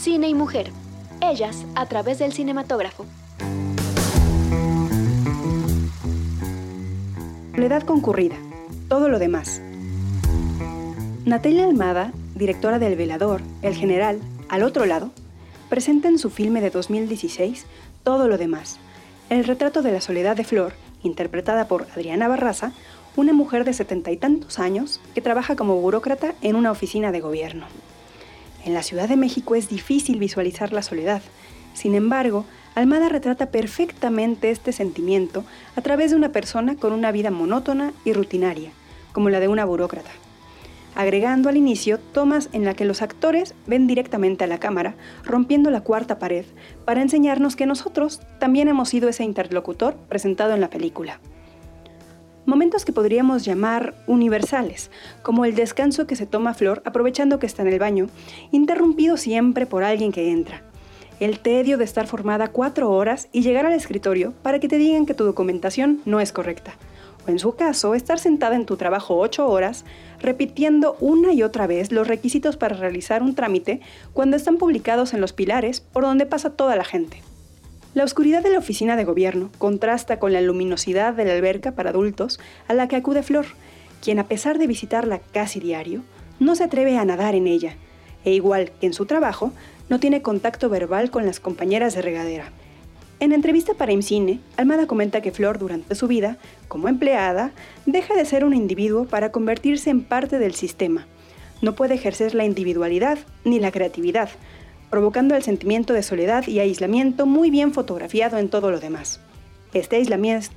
Cine y Mujer. Ellas a través del cinematógrafo. Soledad concurrida. Todo lo demás. Natalia Almada, directora del Velador, El General, Al otro lado, presenta en su filme de 2016 Todo lo demás, el retrato de la soledad de Flor, interpretada por Adriana Barraza, una mujer de setenta y tantos años que trabaja como burócrata en una oficina de gobierno. En la Ciudad de México es difícil visualizar la soledad. Sin embargo, Almada retrata perfectamente este sentimiento a través de una persona con una vida monótona y rutinaria, como la de una burócrata. Agregando al inicio tomas en la que los actores ven directamente a la cámara, rompiendo la cuarta pared, para enseñarnos que nosotros también hemos sido ese interlocutor presentado en la película momentos que podríamos llamar universales, como el descanso que se toma Flor aprovechando que está en el baño, interrumpido siempre por alguien que entra. El tedio de estar formada cuatro horas y llegar al escritorio para que te digan que tu documentación no es correcta. O en su caso, estar sentada en tu trabajo ocho horas, repitiendo una y otra vez los requisitos para realizar un trámite cuando están publicados en los pilares por donde pasa toda la gente. La oscuridad de la oficina de gobierno contrasta con la luminosidad de la alberca para adultos a la que acude Flor, quien a pesar de visitarla casi diario, no se atreve a nadar en ella, e igual que en su trabajo, no tiene contacto verbal con las compañeras de regadera. En entrevista para IMCINE, Almada comenta que Flor durante su vida, como empleada, deja de ser un individuo para convertirse en parte del sistema. No puede ejercer la individualidad ni la creatividad, provocando el sentimiento de soledad y aislamiento muy bien fotografiado en todo lo demás. Este aislamiento,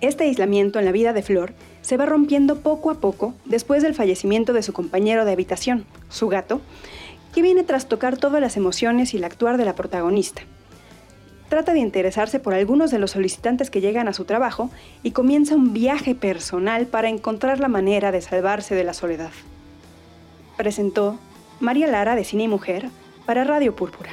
este aislamiento en la vida de Flor se va rompiendo poco a poco después del fallecimiento de su compañero de habitación, su gato, que viene tras tocar todas las emociones y el actuar de la protagonista. Trata de interesarse por algunos de los solicitantes que llegan a su trabajo y comienza un viaje personal para encontrar la manera de salvarse de la soledad. Presentó María Lara de Cine y Mujer para Radio Púrpura.